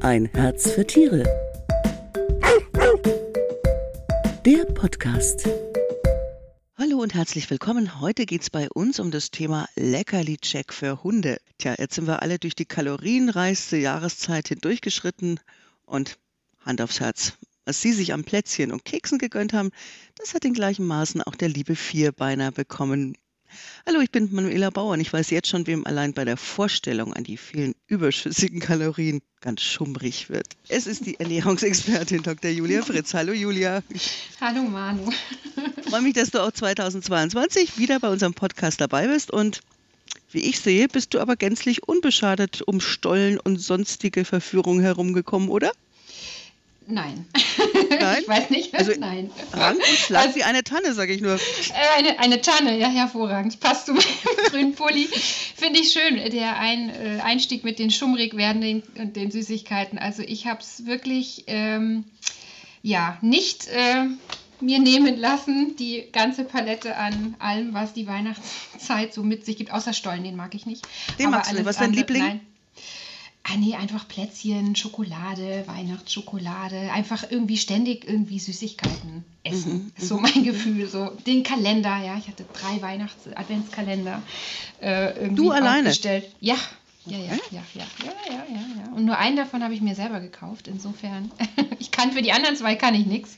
Ein Herz für Tiere. Der Podcast. Hallo und herzlich willkommen. Heute geht es bei uns um das Thema Leckerli-Check für Hunde. Tja, jetzt sind wir alle durch die kalorienreichste Jahreszeit hindurchgeschritten und Hand aufs Herz. Was Sie sich am Plätzchen und Keksen gegönnt haben, das hat in gleichen Maßen auch der liebe Vierbeiner bekommen. Hallo, ich bin Manuela Bauer und ich weiß jetzt schon, wem allein bei der Vorstellung an die vielen überschüssigen Kalorien ganz schummrig wird. Es ist die Ernährungsexpertin Dr. Julia Fritz. Hallo Julia. Hallo Manu. Ich freue mich, dass du auch 2022 wieder bei unserem Podcast dabei bist und wie ich sehe, bist du aber gänzlich unbeschadet um Stollen und sonstige Verführungen herumgekommen, oder? Nein. Nein? Ich weiß nicht. Also, Nein. Rank und schlank Also- wie eine Tanne, sage ich nur. Äh, Eine, eine Tanne, ja, hervorragend. Passt zu meinem grünen Pulli. Finde ich schön, der ein, äh, Einstieg mit den schummrig werdenden und den Süßigkeiten. Also ich habe es wirklich, ähm, ja, nicht äh, mir nehmen lassen, die ganze Palette an allem, was die Weihnachtszeit so mit sich gibt. Außer Stollen, den mag ich nicht. Den Aber magst du nicht. Was ist dein Liebling? Nein. Ah, nee, einfach Plätzchen, Schokolade, Weihnachtsschokolade, einfach irgendwie ständig irgendwie Süßigkeiten essen. Mhm, so mein Gefühl. So den Kalender, ja, ich hatte drei Weihnachts-Adventskalender äh, irgendwie Du alleine? aufgestellt. Ja. Ja, ja, ja, ja, ja, ja, ja, ja. Und nur einen davon habe ich mir selber gekauft. Insofern, ich kann für die anderen zwei kann ich nichts.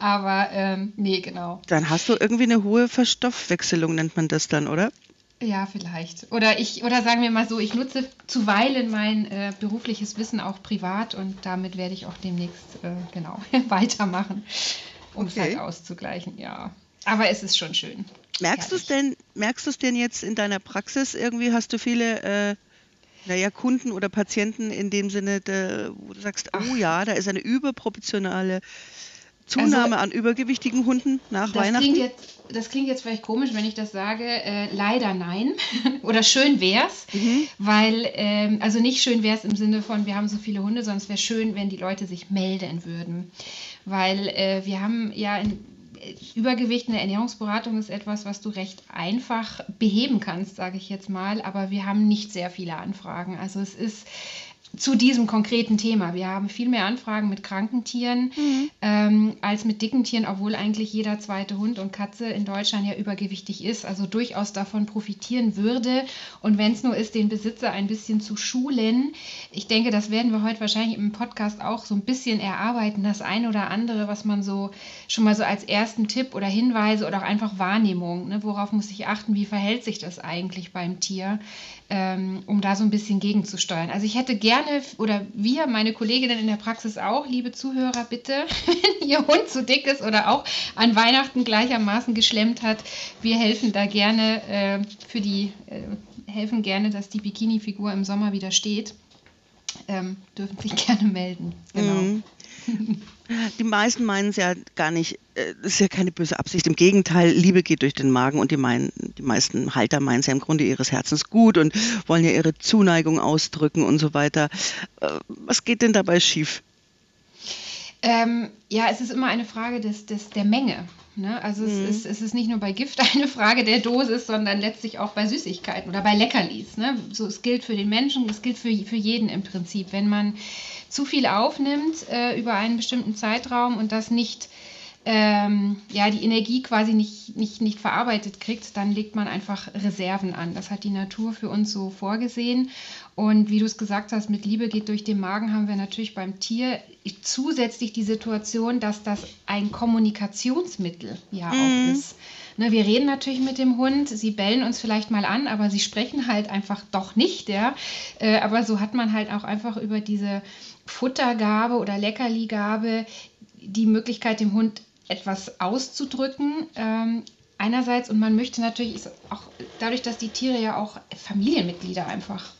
Aber ähm, nee, genau. Dann hast du irgendwie eine hohe Verstoffwechselung, nennt man das dann, oder? Ja, vielleicht. Oder ich, oder sagen wir mal so, ich nutze zuweilen mein äh, berufliches Wissen auch privat und damit werde ich auch demnächst äh, genau weitermachen, um es Okay. halt auszugleichen, ja. Aber es ist schon schön. Merkst du es denn, merkst du es denn jetzt in deiner Praxis? Irgendwie hast du viele, äh, naja, Kunden oder Patienten in dem Sinne, der, wo du sagst, oh Ach. ja, da ist eine überproportionale Zunahme an übergewichtigen Hunden nach Das Weihnachten. klingt, jetzt, das klingt jetzt vielleicht komisch, wenn ich das sage. Äh, leider nein. Oder schön wär's. Mhm. Weil, ähm, also nicht schön wär's im Sinne von, wir haben so viele Hunde, sondern es wäre schön, wenn die Leute sich melden würden. Weil äh, wir haben ja in, Übergewicht in der Ernährungsberatung ist etwas, was du recht einfach beheben kannst, sage ich jetzt mal. Aber wir haben nicht sehr viele Anfragen. Also es ist zu diesem konkreten Thema. Wir haben viel mehr Anfragen mit kranken Tieren ähm, als mit dicken Tieren, obwohl eigentlich jeder zweite Hund und Katze in Deutschland ja übergewichtig ist, also durchaus davon profitieren würde. Und wenn es nur ist, den Besitzer ein bisschen zu schulen, ich denke, das werden wir heute wahrscheinlich im Podcast auch so ein bisschen erarbeiten, das eine oder andere, was man so schon mal so als ersten Tipp oder Hinweise oder auch einfach Wahrnehmung, ne, worauf muss ich achten, wie verhält sich das eigentlich beim Tier, ähm, um da so ein bisschen gegenzusteuern. Also ich hätte gerne, oder wir, meine Kolleginnen in der Praxis auch, liebe Zuhörer, bitte, wenn Ihr Hund zu dick ist oder auch an Weihnachten gleichermaßen geschlemmt hat, wir helfen da gerne äh, für die, äh, helfen gerne, dass die Bikini-Figur im Sommer wieder steht. Ähm, dürfen sich gerne melden. Genau. Mhm. Die meisten meinen es ja gar nicht, äh, das ist ja keine böse Absicht. Im Gegenteil, Liebe geht durch den Magen und die, meinen, die meisten Halter meinen es ja im Grunde ihres Herzens gut und wollen ja ihre Zuneigung ausdrücken und so weiter. Äh, Was geht denn dabei schief? Ähm, ja, es ist immer eine Frage des, des, der Menge. Ne? Also es, ist, es ist nicht nur bei Gift eine Frage der Dosis, sondern letztlich auch bei Süßigkeiten oder bei Leckerlis. Ne? So, es gilt für den Menschen, es gilt für, für jeden im Prinzip. Wenn man zu viel aufnimmt äh, über einen bestimmten Zeitraum und das nicht ähm, ja, die Energie quasi nicht, nicht, nicht verarbeitet kriegt, dann legt man einfach Reserven an. Das hat die Natur für uns so vorgesehen. Und wie du es gesagt hast, mit Liebe geht durch den Magen, haben wir natürlich beim Tier zusätzlich die Situation, dass das ein Kommunikationsmittel ja auch ist. Ne, wir reden natürlich mit dem Hund, sie bellen uns vielleicht mal an, aber sie sprechen halt einfach doch nicht, ja. Äh, aber so hat man halt auch einfach über diese Futtergabe oder Leckerligabe die Möglichkeit, dem Hund etwas auszudrücken. Ähm, einerseits und man möchte natürlich auch dadurch, dass die Tiere ja auch Familienmitglieder einfach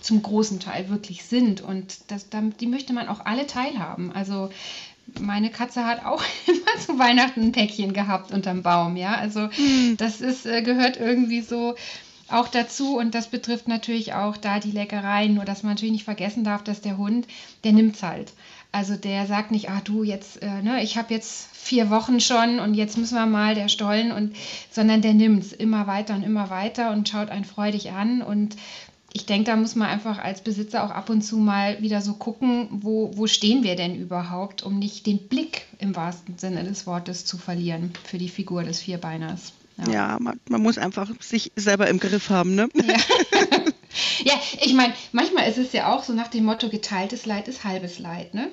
zum großen Teil wirklich sind und das, die möchte man auch alle teilhaben. Also meine Katze hat auch immer zu Weihnachten ein Päckchen gehabt unterm Baum, ja. Also das ist, äh, gehört irgendwie so auch dazu und das betrifft natürlich auch da die Leckereien, nur dass man natürlich nicht vergessen darf, dass der Hund, der nimmt's halt. Also der sagt nicht, ah du, jetzt, äh, ne, ich habe jetzt vier Wochen schon und jetzt müssen wir mal der Stollen und, sondern der nimmt's immer weiter und immer weiter und schaut einen freudig an und ich denke, da muss man einfach als Besitzer auch ab und zu mal wieder so gucken, wo, wo stehen wir denn überhaupt, um nicht den Blick im wahrsten Sinne des Wortes zu verlieren für die Figur des Vierbeiners. Ja, ja man, man, muss einfach sich selber im Griff haben, ne? Ja. ja, ich meine, manchmal ist es ja auch so nach dem Motto, geteiltes Leid ist halbes Leid, ne?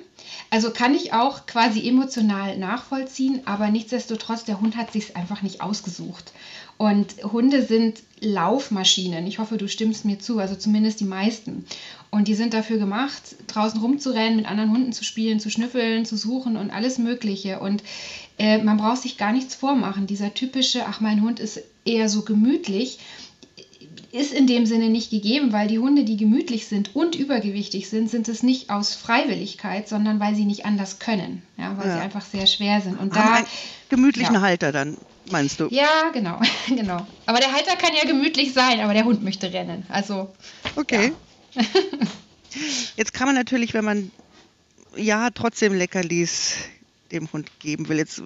Also kann ich auch quasi emotional nachvollziehen, aber nichtsdestotrotz, der Hund hat sich einfach nicht ausgesucht. Und Hunde sind Laufmaschinen. Ich hoffe, du stimmst mir zu, also zumindest die meisten. Und die sind dafür gemacht, draußen rumzurennen, mit anderen Hunden zu spielen, zu schnüffeln, zu suchen und alles Mögliche. Und äh, man braucht sich gar nichts vormachen. Dieser typische, ach, mein Hund ist eher so gemütlich, ist in dem Sinne nicht gegeben, weil die Hunde, die gemütlich sind und übergewichtig sind, sind es nicht aus Freiwilligkeit, sondern weil sie nicht anders können, ja, weil ja. sie einfach sehr schwer sind. Und Haben da einen gemütlichen ja. Halter dann meinst du? Ja, genau, genau. Aber der Halter kann ja gemütlich sein, aber der Hund möchte rennen. Also. Okay. Ja. Jetzt kann man natürlich, wenn man ja trotzdem Leckerlis dem Hund geben will, jetzt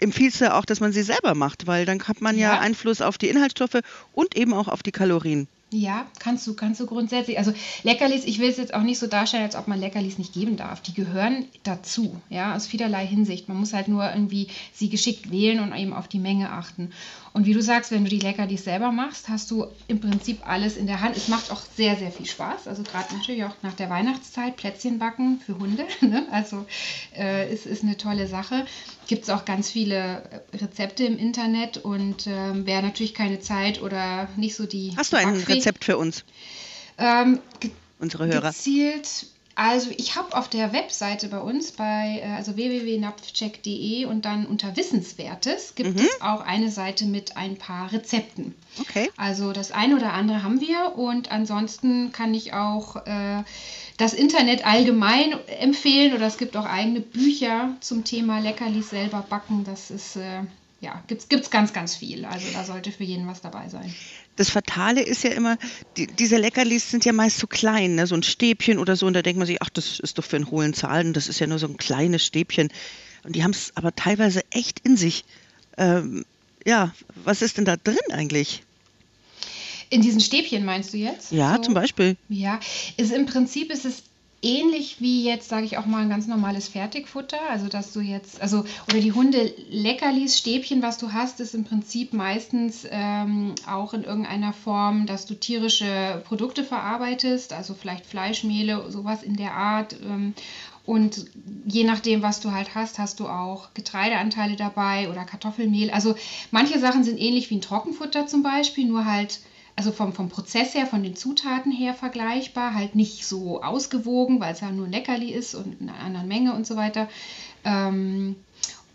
empfiehlst du auch, dass man sie selber macht, weil dann hat man ja, ja Einfluss auf die Inhaltsstoffe und eben auch auf die Kalorien. Ja, kannst du, kannst du grundsätzlich. Also Leckerlis, ich will es jetzt auch nicht so darstellen, als ob man Leckerlis nicht geben darf. Die gehören dazu, ja, aus vielerlei Hinsicht. Man muss halt nur irgendwie sie geschickt wählen und eben auf die Menge achten. Und wie du sagst, wenn du die Leckerlis selber machst, hast du im Prinzip alles in der Hand. Es macht auch sehr, sehr viel Spaß. Also gerade natürlich auch nach der Weihnachtszeit Plätzchen backen für Hunde. Ne? Also äh, es ist eine tolle Sache. Gibt es auch ganz viele Rezepte im Internet und ähm, wer natürlich keine Zeit oder nicht so die. Hast du ein Backfäh Rezept für uns? Ähm, Unsere Hörer. Gezielt also ich habe auf der Webseite bei uns bei äh, also www.napfcheck.de und dann unter Wissenswertes gibt mhm. es auch eine Seite mit ein paar Rezepten. Okay. Also das eine oder andere haben wir und ansonsten kann ich auch äh, das Internet allgemein empfehlen oder es gibt auch eigene Bücher zum Thema Leckerlis selber backen. Das ist äh, ja gibt's gibt's ganz ganz viel. Also da sollte für jeden was dabei sein das Fatale ist ja immer, die, diese Leckerlis sind ja meist so klein, ne? so ein Stäbchen oder so. Und da denkt man sich, ach, das ist doch für einen hohlen Zahlen, das ist ja nur so ein kleines Stäbchen. Und die haben es aber teilweise echt in sich. Ähm, ja, was ist denn da drin eigentlich? In diesen Stäbchen meinst du jetzt? Ja, so? zum Beispiel. Ja, ist im Prinzip ist es ähnlich wie jetzt, sage ich auch mal, ein ganz normales Fertigfutter. Also, dass du jetzt, also, oder die Hunde Leckerlis, Stäbchen, was du hast, ist im Prinzip meistens ähm, auch in irgendeiner Form, dass du tierische Produkte verarbeitest, also vielleicht Fleischmehle, sowas in der Art. Ähm, und je nachdem, was du halt hast, hast du auch Getreideanteile dabei oder Kartoffelmehl. Also manche Sachen sind ähnlich wie ein Trockenfutter zum Beispiel, nur halt also vom, vom Prozess her, von den Zutaten her vergleichbar, halt nicht so ausgewogen, weil es ja nur ein Leckerli ist und in einer anderen Menge und so weiter. Ähm,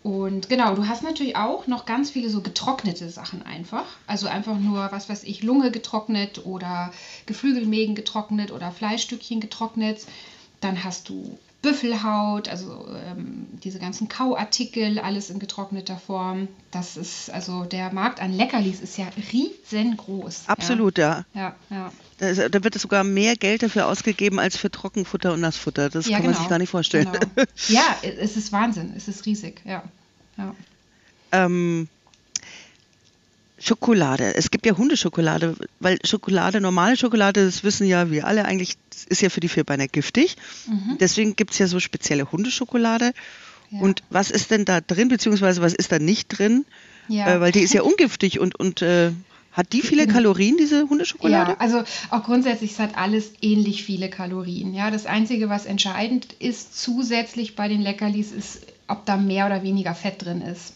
und genau, du hast natürlich auch noch ganz viele so getrocknete Sachen einfach. Also einfach nur, was weiß ich, Lunge getrocknet oder Geflügelmägen getrocknet oder Fleischstückchen getrocknet. Dann hast du Büffelhaut, also ähm, diese ganzen Kauartikel, alles in getrockneter Form. Das ist, also der Markt an Leckerlis ist ja riesengroß. Absolut, ja. Ja, ja. Da, ist, da wird es sogar mehr Geld dafür ausgegeben als für Trockenfutter und Nassfutter. Das ja, kann genau, man sich gar nicht vorstellen. Genau. Ja, es ist Wahnsinn, es ist riesig, ja. ja. Ähm, Schokolade. Es gibt ja Hundeschokolade, weil Schokolade, normale Schokolade, das wissen ja wir alle eigentlich, ist ja für die Vierbeiner giftig. Mhm. Deswegen gibt es ja so spezielle Hundeschokolade. Ja. Und was ist denn da drin, beziehungsweise was ist da nicht drin? Ja. Äh, weil die ist ja ungiftig und, und äh, hat die viele Kalorien, diese Hundeschokolade? Ja, also auch grundsätzlich es hat alles ähnlich viele Kalorien. Ja, das Einzige, was entscheidend ist zusätzlich bei den Leckerlis, ist, ob da mehr oder weniger Fett drin ist.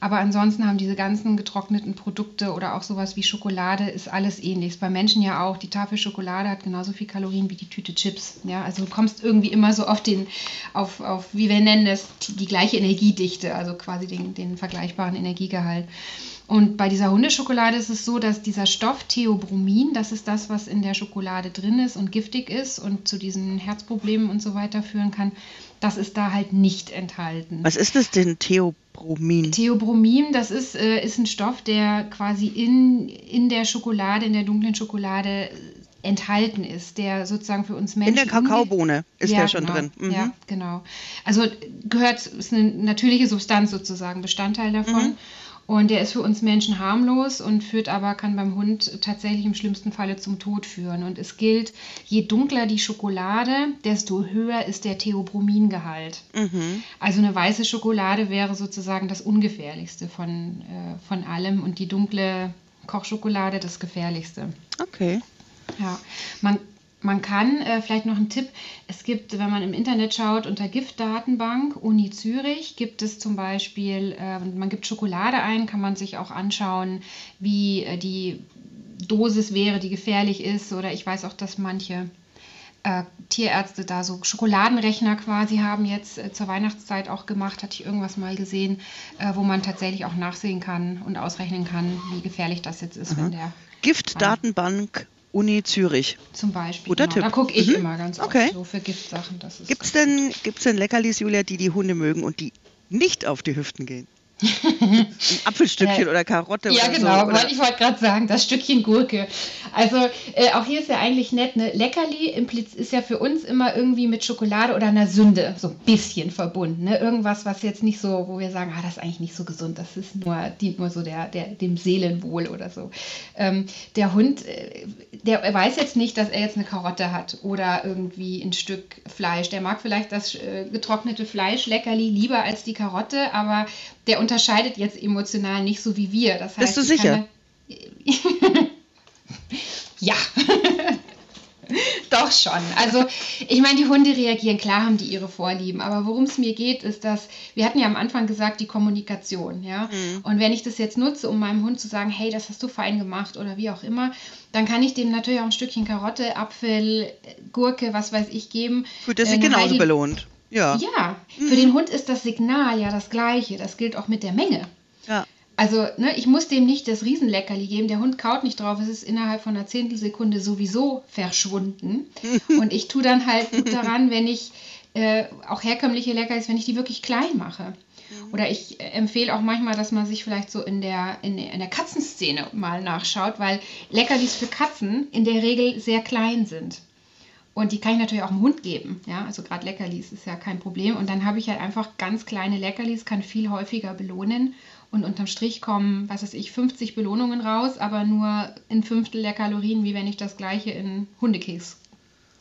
Aber ansonsten haben diese ganzen getrockneten Produkte oder auch sowas wie Schokolade ist alles ähnlich. Bei Menschen ja auch. Die Tafel Schokolade hat genauso viel Kalorien wie die Tüte Chips. Ja, also du kommst irgendwie immer so auf den, auf, auf wie wir nennen das, die gleiche Energiedichte, also quasi den, den vergleichbaren Energiegehalt. Und bei dieser Hundeschokolade ist es so, dass dieser Stoff Theobromin, das ist das, was in der Schokolade drin ist und giftig ist und zu diesen Herzproblemen und so weiter führen kann, das ist da halt nicht enthalten. Was ist das denn Theobromin? Theobromin, das ist, äh, ist ein Stoff, der quasi in, in der Schokolade, in der dunklen Schokolade enthalten ist, der sozusagen für uns Menschen. In der Kakaobohne ist ja, der schon genau, drin. Mhm. Ja, genau. Also gehört, ist eine natürliche Substanz sozusagen, Bestandteil davon. Mhm. Und der ist für uns Menschen harmlos und führt aber, kann beim Hund tatsächlich im schlimmsten Falle zum Tod führen. Und es gilt, je dunkler die Schokolade, desto höher ist der Theobromingehalt. Mhm. Also eine weiße Schokolade wäre sozusagen das ungefährlichste von, äh, von allem und die dunkle Kochschokolade das gefährlichste. Okay. Ja, man man kann, äh, vielleicht noch ein Tipp, es gibt, wenn man im Internet schaut, unter Giftdatenbank Uni Zürich gibt es zum Beispiel, äh, man gibt Schokolade ein, kann man sich auch anschauen, wie äh, die Dosis wäre, die gefährlich ist. Oder ich weiß auch, dass manche äh, Tierärzte da so Schokoladenrechner quasi haben jetzt äh, zur Weihnachtszeit auch gemacht, hatte ich irgendwas mal gesehen, äh, wo man tatsächlich auch nachsehen kann und ausrechnen kann, wie gefährlich das jetzt ist, mhm. wenn der Giftdatenbank Uni Zürich. Zum Beispiel. Guter genau. Tipp. Da gucke ich mhm. immer ganz okay. oft so für Giftsachen. Gibt es denn, gibt's denn Leckerlis, Julia, die die Hunde mögen und die nicht auf die Hüften gehen? Apfelstückchen oder Karotte ja, oder genau, so. Oder? ich wollte gerade sagen, das Stückchen Gurke. Also äh, auch hier ist ja eigentlich nett, ne? Leckerli ist ja für uns immer irgendwie mit Schokolade oder einer Sünde so ein bisschen verbunden. Ne? Irgendwas, was jetzt nicht so, wo wir sagen, ah, das ist eigentlich nicht so gesund, das ist nur, dient nur so der, der, dem Seelenwohl oder so. Ähm, der Hund, äh, der weiß jetzt nicht, dass er jetzt eine Karotte hat oder irgendwie ein Stück Fleisch. Der mag vielleicht das äh, getrocknete Fleisch Leckerli lieber als die Karotte, aber der unterscheidet jetzt emotional nicht so wie wir. Das heißt, Bist du sicher? ja. Doch schon. Also ich meine, die Hunde reagieren, klar haben die ihre Vorlieben, aber worum es mir geht, ist, dass wir hatten ja am Anfang gesagt, die Kommunikation, ja. Mhm. Und wenn ich das jetzt nutze, um meinem Hund zu sagen, hey, das hast du fein gemacht oder wie auch immer, dann kann ich dem natürlich auch ein Stückchen Karotte, Apfel, Gurke, was weiß ich geben. Gut, das ist äh, genauso Heidi belohnt. Ja. Ja, mhm. für den Hund ist das Signal ja das gleiche. Das gilt auch mit der Menge. Ja. Also, ne, ich muss dem nicht das Riesenleckerli geben. Der Hund kaut nicht drauf. Es ist innerhalb von einer Zehntelsekunde sowieso verschwunden. Und ich tue dann halt gut daran, wenn ich äh, auch herkömmliche Leckerlis, wenn ich die wirklich klein mache. Mhm. Oder ich äh, empfehle auch manchmal, dass man sich vielleicht so in der, in, in der Katzenszene mal nachschaut, weil Leckerlis für Katzen in der Regel sehr klein sind. Und die kann ich natürlich auch dem Hund geben. Ja, also gerade Leckerlis ist ja kein Problem. Und dann habe ich halt einfach ganz kleine Leckerlis, kann viel häufiger belohnen. Und unterm Strich kommen, was weiß ich, 50 Belohnungen raus, aber nur ein Fünftel der Kalorien, wie wenn ich das gleiche in Hundekeks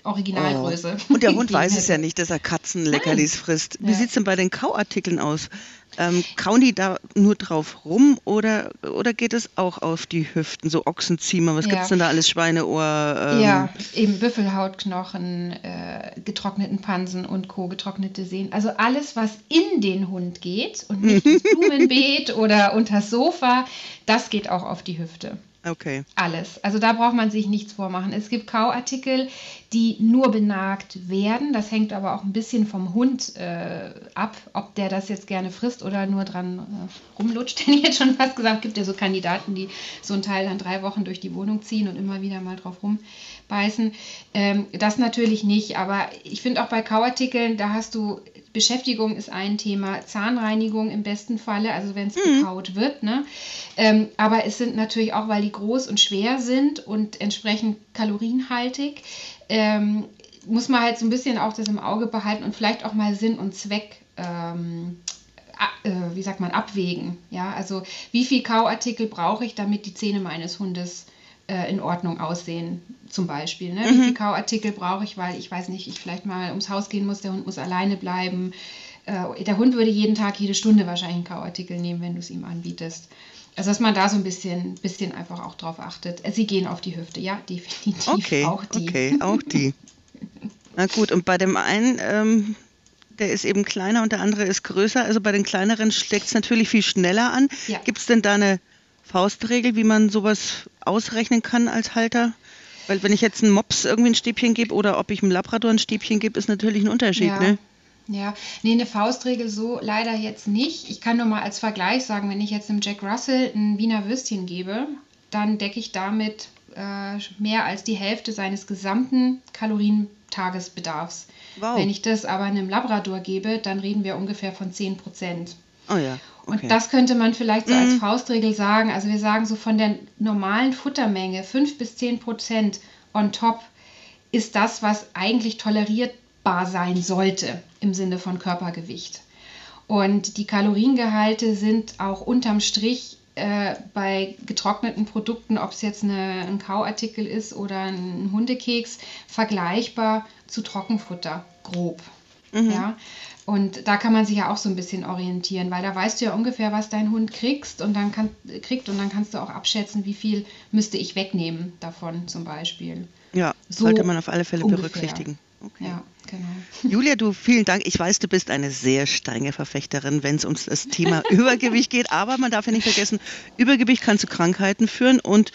Originalgröße. Oh. Und der Hund weiß es ja nicht, dass er Katzenleckerlis frisst. Wie ja. sieht es denn bei den Kauartikeln aus? Ähm, kauen die da nur drauf rum oder, oder geht es auch auf die Hüften? So Ochsenziemer, was ja. gibt es denn da alles? Schweineohr? Ähm. Ja, eben Büffelhautknochen, äh, getrockneten Pansen und Co., getrocknete Sehnen. Also alles, was in den Hund geht und nicht ins Blumenbeet oder unters Sofa, das geht auch auf die Hüfte. Okay. Alles. Also da braucht man sich nichts vormachen. Es gibt Kauartikel, die nur benagt werden. Das hängt aber auch ein bisschen vom Hund äh, ab, ob der das jetzt gerne frisst oder nur dran äh, rumlutscht. Hätte ich jetzt schon fast gesagt, gibt ja so Kandidaten, die so ein Teil dann drei Wochen durch die Wohnung ziehen und immer wieder mal drauf rumbeißen. Ähm, das natürlich nicht, aber ich finde auch bei Kauartikeln, da hast du Beschäftigung ist ein Thema, Zahnreinigung im besten Falle, also wenn es mhm. gekaut wird. Ne? Ähm, aber es sind natürlich auch, weil die groß und schwer sind und entsprechend kalorienhaltig, ähm, muss man halt so ein bisschen auch das im Auge behalten und vielleicht auch mal Sinn und Zweck ähm, äh, wie sagt man, abwägen. Ja, also wie viel Kauartikel brauche ich, damit die Zähne meines Hundes äh, in Ordnung aussehen, zum Beispiel. Ne? Mhm. Wie viele Kauartikel brauche ich, weil ich weiß nicht, ich vielleicht mal ums Haus gehen muss, der Hund muss alleine bleiben. Äh, der Hund würde jeden Tag, jede Stunde wahrscheinlich einen Kauartikel nehmen, wenn du es ihm anbietest. Also dass man da so ein bisschen, bisschen einfach auch drauf achtet. Äh, sie gehen auf die Hüfte, ja, definitiv. Okay, auch die. Okay, auch die. Na gut, und bei dem einen, ähm, der ist eben kleiner und der andere ist größer. Also bei den kleineren schlägt es natürlich viel schneller an. Ja. Gibt es denn da eine Faustregel, wie man sowas ausrechnen kann als Halter? Weil wenn ich jetzt einem Mops irgendwie ein Stäbchen gebe oder ob ich einem Labrador ein Stäbchen gebe, ist natürlich ein Unterschied, ja. ne? Ja, nee, eine Faustregel so leider jetzt nicht. Ich kann nur mal als Vergleich sagen, wenn ich jetzt einem Jack Russell ein Wiener Würstchen gebe, dann decke ich damit äh, mehr als die Hälfte seines gesamten Kalorientagesbedarfs. Wow. Wenn ich das aber einem Labrador gebe, dann reden wir ungefähr von 10 Prozent. Oh ja. Okay. Und das könnte man vielleicht so als mhm. Faustregel sagen. Also wir sagen so von der normalen Futtermenge 5 bis 10 Prozent on top ist das, was eigentlich tolerierbar sein sollte im Sinne von Körpergewicht. Und die Kaloriengehalte sind auch unterm Strich äh, bei getrockneten Produkten, ob es jetzt eine, ein Kauartikel ist oder ein Hundekeks, vergleichbar zu Trockenfutter, grob. Mhm. Ja. Und da kann man sich ja auch so ein bisschen orientieren, weil da weißt du ja ungefähr, was dein Hund kriegst und dann kann, kriegt und dann kannst du auch abschätzen, wie viel müsste ich wegnehmen davon zum Beispiel. Ja, so sollte man auf alle Fälle ungefähr. berücksichtigen. Okay. Ja, genau. Julia, du vielen Dank. Ich weiß, du bist eine sehr strenge Verfechterin, wenn es um das Thema Übergewicht geht. Aber man darf ja nicht vergessen, Übergewicht kann zu Krankheiten führen und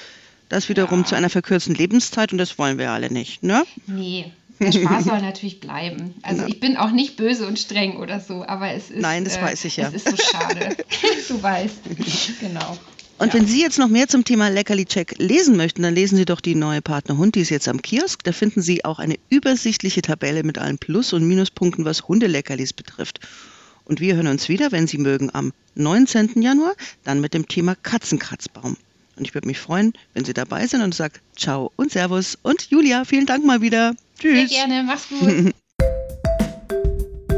das wiederum ja. zu einer verkürzten Lebenszeit und das wollen wir alle nicht, ne? Nee, der Spaß soll natürlich bleiben. Also ja. ich bin auch nicht böse und streng oder so, aber es ist. Nein, das äh, weiß ich ja. Es ist so schade. du weißt. Genau. Und ja. wenn Sie jetzt noch mehr zum Thema Leckerli-Check lesen möchten, dann lesen Sie doch die neue Partner Hund, die ist jetzt am Kiosk. Da finden Sie auch eine übersichtliche Tabelle mit allen Plus- und Minuspunkten, was Hundeleckerlis betrifft. Und wir hören uns wieder, wenn Sie mögen, am 19. Januar, dann mit dem Thema Katzenkratzbaum. Und ich würde mich freuen, wenn Sie dabei sind und sagt Ciao und Servus. Und Julia, vielen Dank mal wieder. Tschüss. Sehr gerne, mach's gut.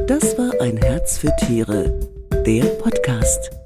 Das war ein Herz für Tiere, der Podcast.